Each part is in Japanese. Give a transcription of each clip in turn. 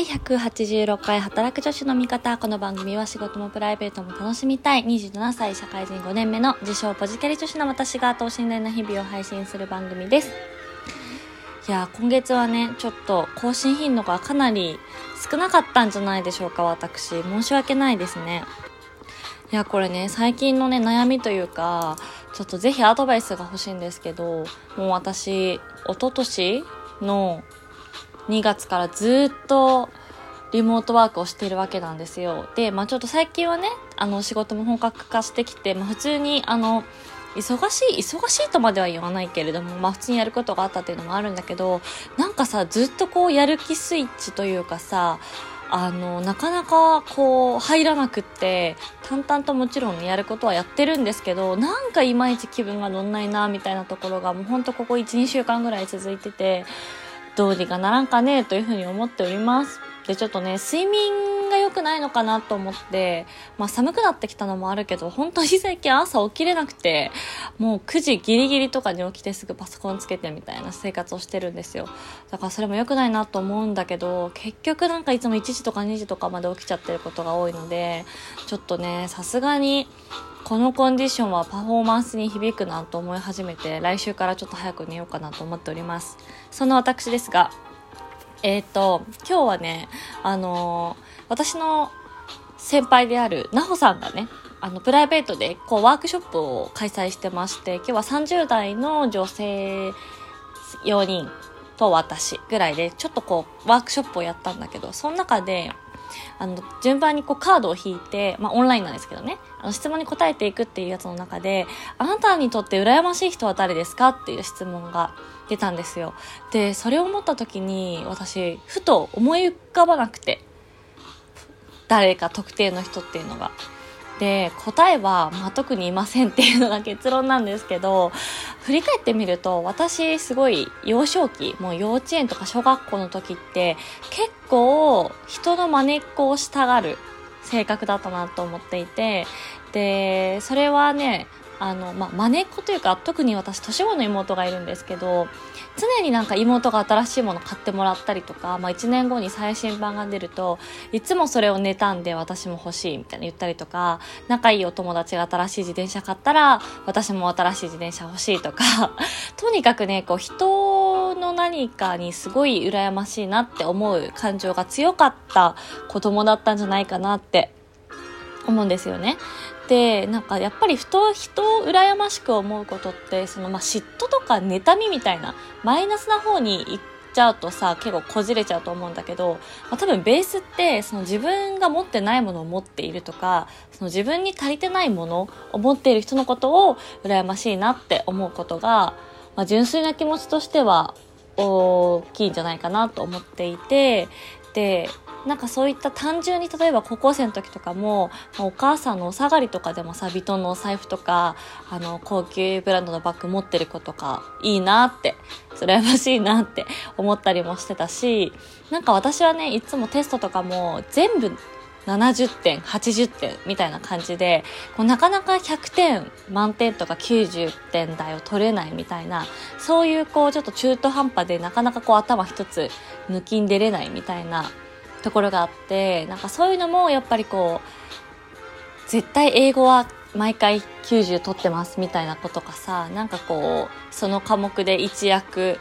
第186回働く女子の味方。この番組は仕事もプライベートも楽しみたい27歳社会人5年目の自称ポジキャリ女子の私が等身大な日々を配信する番組です。いや今月はね、ちょっと更新頻度がかなり少なかったんじゃないでしょうか、私。申し訳ないですね。いや、これね、最近のね、悩みというか、ちょっとぜひアドバイスが欲しいんですけど、もう私、一昨年の2月からずっとリモートワークをしているわけなんですよ。で、まあちょっと最近はね、あの仕事も本格化してきて、まあ普通にあの、忙しい、忙しいとまでは言わないけれども、まあ普通にやることがあったっていうのもあるんだけど、なんかさ、ずっとこうやる気スイッチというかさ、あの、なかなかこう入らなくって、淡々ともちろん、やることはやってるんですけど、なんかいまいち気分が乗んないな、みたいなところがもうほんとここ1、2週間ぐらい続いてて、どうにかならんかねというふうに思っております。で、ちょっとね、睡眠が良くないのかなと思って、まあ寒くなってきたのもあるけど、本当に最近朝起きれなくて、もう9時ギリギリとかに起きてすぐパソコンつけてみたいな生活をしてるんですよ。だからそれも良くないなと思うんだけど、結局なんかいつも1時とか2時とかまで起きちゃってることが多いので、ちょっとね、さすがに、このコンディションはパフォーマンスに響くなと思い始めて、来週からちょっと早く寝ようかなと思っております。その私ですが、えっ、ー、と、今日はね、あのー、私の先輩であるなほさんがね、あの、プライベートで、こう、ワークショップを開催してまして、今日は30代の女性4人と私ぐらいで、ちょっとこう、ワークショップをやったんだけど、その中で、あの、順番にこうカードを引いて、まあオンラインなんですけどね、あの質問に答えていくっていうやつの中で、あなたにとって羨ましい人は誰ですかっていう質問が出たんですよ。で、それを思った時に私、ふと思い浮かばなくて、誰か特定の人っていうのが。で答えは、まあ、特にいませんっていうのが結論なんですけど振り返ってみると私すごい幼少期もう幼稚園とか小学校の時って結構人の真似っこをしたがる性格だったなと思っていてでそれはねあの、まあ、真似っ子というか、特に私、年子の妹がいるんですけど、常になんか妹が新しいもの買ってもらったりとか、まあ、1年後に最新版が出ると、いつもそれを妬んで私も欲しいみたいな言ったりとか、仲いいお友達が新しい自転車買ったら、私も新しい自転車欲しいとか、とにかくね、こう、人の何かにすごい羨ましいなって思う感情が強かった子供だったんじゃないかなって思うんですよね。でなんかやっぱり人人を羨ましく思うことってその、まあ、嫉妬とか妬みみたいなマイナスな方に行っちゃうとさ結構こじれちゃうと思うんだけど、まあ、多分ベースってその自分が持ってないものを持っているとかその自分に足りてないものを持っている人のことを羨ましいなって思うことが、まあ、純粋な気持ちとしては大きいんじゃないかなと思っていてでなんかそういった単純に例えば高校生の時とかも、お母さんのお下がりとかでもさヴィトンのお財布とかあの高級ブランドのバッグ持ってる子とかいいなって羨ましいなって思ったりもしてたしなんか私はねいつもテストとかも全部70点80点みたいな感じでこうなかなか100点満点とか90点台を取れないみたいなそういうこうちょっと中途半端でなかなかこう頭一つ抜きん出れないみたいなところがあってなんかそういうのもやっぱりこう絶対英語は毎回90取ってますみたいなことかさなんかこうその科目で一躍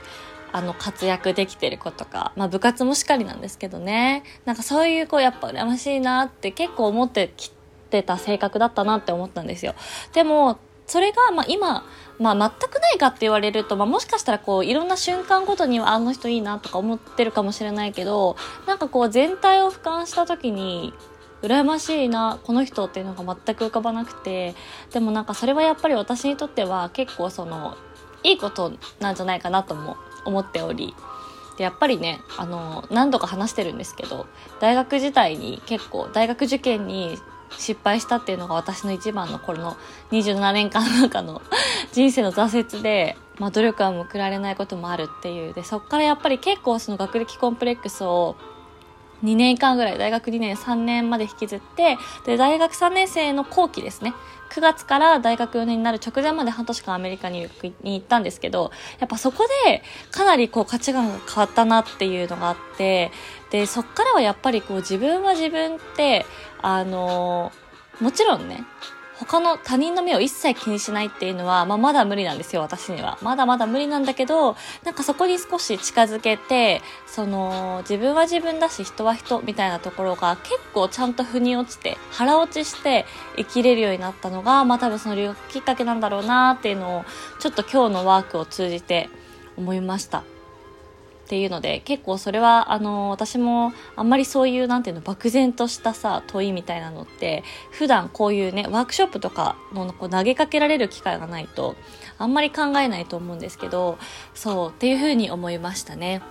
あの活躍できてる子とか、まあ部活もしかりなんですけどね。なんかそういう子やっぱ羨ましいなって結構思ってきてた性格だったなって思ったんですよ。でもそれが、まあ、今、まあ、全くないかって言われると、まあ、もしかしたらこういろんな瞬間ごとにはあの人いいなとか思ってるかもしれないけどなんかこう全体を俯瞰した時に羨ましいなこの人っていうのが全く浮かばなくてでもなんかそれはやっぱり私にとっては結構そのいいことなんじゃないかなとも思っておりでやっぱりねあの何度か話してるんですけど大学時代に結構大学受験に失敗したっていうのが私の一番のこの27年間の中の 人生の挫折で、まあ、努力は報られないこともあるっていうでそっからやっぱり結構その学歴コンプレックスを2年間ぐらい、大学2年、3年まで引きずって、で、大学3年生の後期ですね。9月から大学4年になる直前まで半年間アメリカに行ったんですけど、やっぱそこでかなりこう価値観が変わったなっていうのがあって、で、そっからはやっぱりこう自分は自分って、あのもちろんね、他の他人の目を一切気にしないっていうのは、まあ、まだ無理なんですよ、私には。まだまだ無理なんだけど、なんかそこに少し近づけて、その、自分は自分だし、人は人みたいなところが結構ちゃんと腑に落ちて、腹落ちして生きれるようになったのが、まあ多分その留学きっかけなんだろうなっていうのを、ちょっと今日のワークを通じて思いました。っていうので結構それはあの私もあんまりそういうなんていうの漠然としたさ問いみたいなのって普段こういうねワークショップとかのこう投げかけられる機会がないとあんまり考えないと思うんですけどそうっていうふうに思いましたね。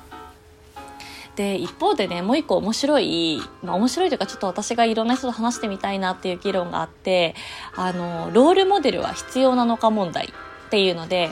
で一方でねもう一個面白い、まあ、面白いというかちょっと私がいろんな人と話してみたいなっていう議論があってあのロールモデルは必要なのか問題っていうので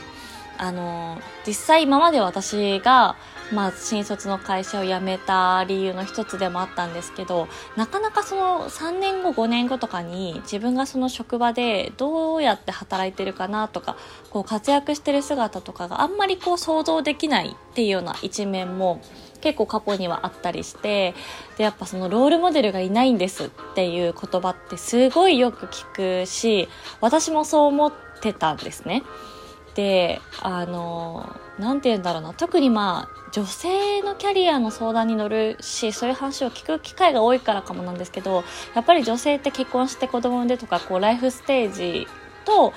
あの実際今まで私がまあ、新卒の会社を辞めた理由の一つでもあったんですけどなかなかその3年後5年後とかに自分がその職場でどうやって働いてるかなとかこう活躍してる姿とかがあんまりこう想像できないっていうような一面も結構過去にはあったりしてでやっぱそのロールモデルがいないんですっていう言葉ってすごいよく聞くし私もそう思ってたんですね。であの何て言うんだろうな。特にまあ女性のキャリアの相談に乗るしそういう話を聞く機会が多いからかもなんですけどやっぱり女性って結婚して子供産んでとかこうライフステージと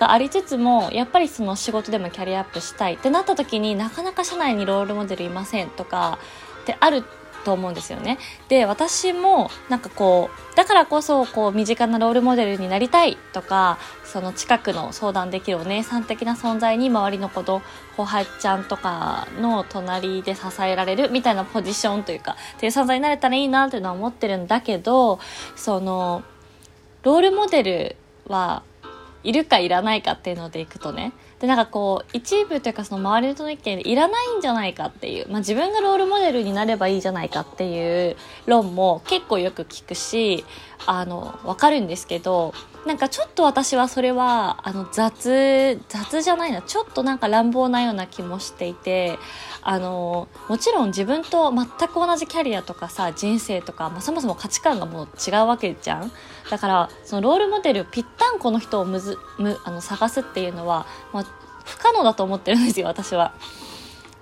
がありつつもやっぱりその仕事でもキャリアアップしたいってなった時になかなか社内にロールモデルいませんとかってあると思うんですよね。で、私もなんかこう、だからこそこう身近なロールモデルになりたいとか、その近くの相談できるお姉さん的な存在に周りの子と後輩ちゃんとかの隣で支えられるみたいなポジションというか、っていう存在になれたらいいなっていうのは思ってるんだけど、その、ロールモデルはいるかいらないかっていうのでいくとね、で、なんかこう、一部というかその周りの人の意見でいらないんじゃないかっていう、まあ自分がロールモデルになればいいじゃないかっていう論も結構よく聞くし、あの、わかるんですけど、なんかちょっと私はそれは、あの、雑、雑じゃないな、ちょっとなんか乱暴なような気もしていて、あの、もちろん自分と全く同じキャリアとかさ、人生とか、まあ、そもそも価値観がもう違うわけじゃんだから、そのロールモデル、ぴったんこの人をむず、む、あの、探すっていうのは、まあ、不可能だと思ってるんですよ、私は。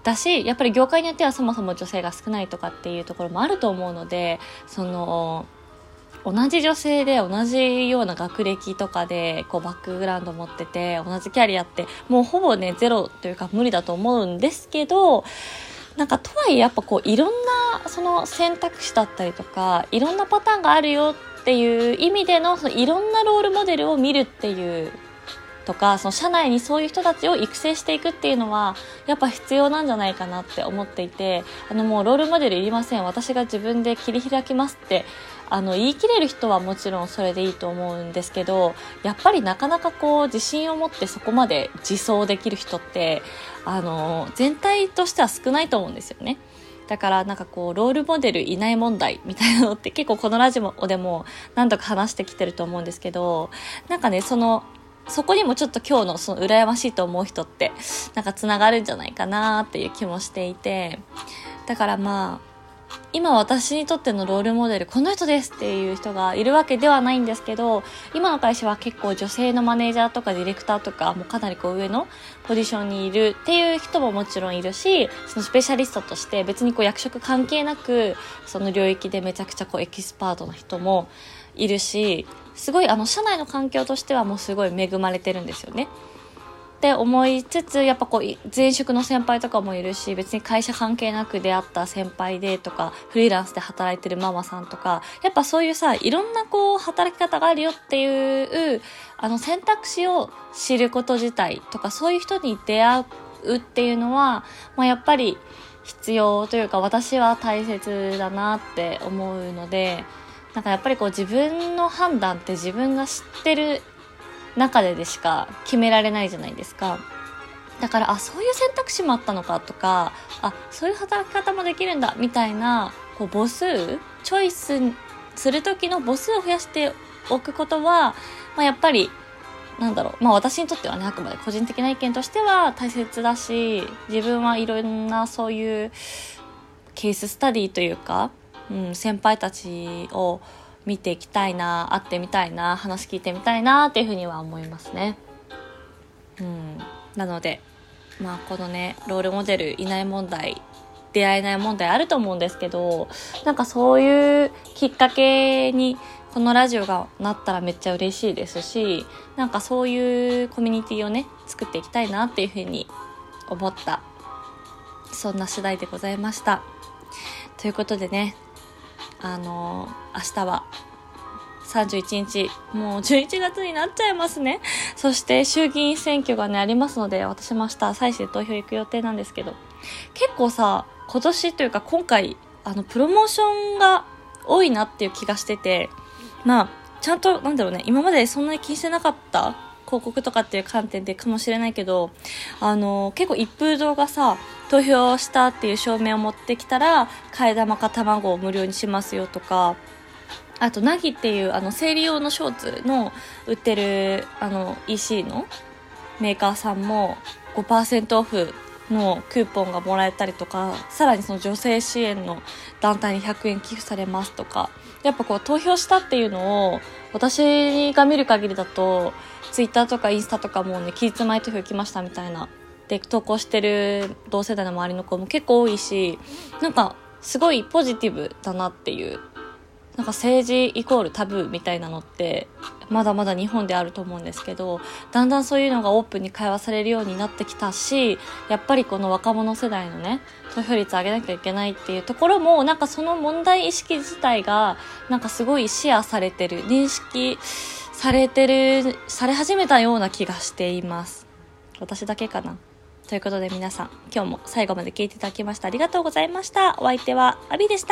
だし、やっぱり業界によってはそもそも女性が少ないとかっていうところもあると思うので、その、同じ女性で同じような学歴とかでこうバックグラウンド持ってて同じキャリアってもうほぼねゼロというか無理だと思うんですけどなんかとはいえやっぱこういろんなその選択肢だったりとかいろんなパターンがあるよっていう意味でのそのいろんなロールモデルを見るっていうとかその社内にそういう人たちを育成していくっていうのはやっぱ必要なんじゃないかなって思っていてあのもうロールモデルいりません私が自分で切り開きますってあの言い切れる人はもちろんそれでいいと思うんですけどやっぱりなかなかこう自信を持ってそこまで自走できる人ってあの全体としては少ないと思うんですよね。だからなんかこう、ロールモデルいない問題みたいなのって結構このラジオでも何度か話してきてると思うんですけど、なんかね、そのそこにもちょっと今日のその羨ましいと思う人ってなんかつながるんじゃないかなっていう気もしていてだからまあ今私にとってのロールモデルこの人ですっていう人がいるわけではないんですけど今の会社は結構女性のマネージャーとかディレクターとかもうかなりこう上のポジションにいるっていう人ももちろんいるしそのスペシャリストとして別にこう役職関係なくその領域でめちゃくちゃこうエキスパートな人もいるしすごいあの社内の環境としてはもうすごい恵まれてるんですよね。って思いつつやっぱこう前職の先輩とかもいるし別に会社関係なく出会った先輩でとかフリーランスで働いてるママさんとかやっぱそういうさいろんなこう働き方があるよっていうあの選択肢を知ること自体とかそういう人に出会うっていうのは、まあ、やっぱり必要というか私は大切だなって思うのでなんかやっぱりこう自分の判断って自分が知ってる中ででしか決められないじゃないですか。だからあそういう選択肢もあったのかとかあそういう働き方もできるんだみたいなこう母数チョイスする時の母数を増やしておくことは、まあ、やっぱりなんだろうまあ私にとってはねあくまで個人的な意見としては大切だし自分はいろんなそういうケーススタディというか、うん、先輩たちを見ていきたいな会ってみたいな話聞いてみたいなっていうふうには思いますね。うん、なのでまあこのねロールモデルいない問題出会えない問題あると思うんですけどなんかそういうきっかけにこのラジオがなったらめっちゃ嬉しいですしなんかそういうコミュニティをね作っていきたいなっていうふうに思ったそんな次第でございましたということでねあの、明日は。31日、もう11月になっちゃいますね。そして衆議院選挙がね、ありますので、私も明日、再生投票行く予定なんですけど、結構さ、今年というか今回、あの、プロモーションが多いなっていう気がしてて、まあ、ちゃんと、なんだろうね、今までそんなに気にしてなかった広告とかっていう観点でかもしれないけど、あの、結構一風堂がさ、投票したっていう証明を持ってきたら、替え玉か卵を無料にしますよとか、あと、ナギっていう、あの、生理用のショーツの売ってる、あの、EC のメーカーさんも5%オフのクーポンがもらえたりとか、さらにその女性支援の団体に100円寄付されますとか、やっぱこう投票したっていうのを、私が見る限りだと、ツイッターとかインスタとかもね、期日前投票来ましたみたいな、で、投稿してる同世代の周りの子も結構多いし、なんか、すごいポジティブだなっていうなんか政治イコールタブーみたいなのってまだまだ日本であると思うんですけどだんだんそういうのがオープンに会話されるようになってきたしやっぱりこの若者世代のね投票率上げなきゃいけないっていうところもなんかその問題意識自体がなんかすごいシェアされてる認識されてるされ始めたような気がしています。私だけかな。ということで皆さん今日も最後まで聞いていただきましてありがとうございました。お相手はアビでした。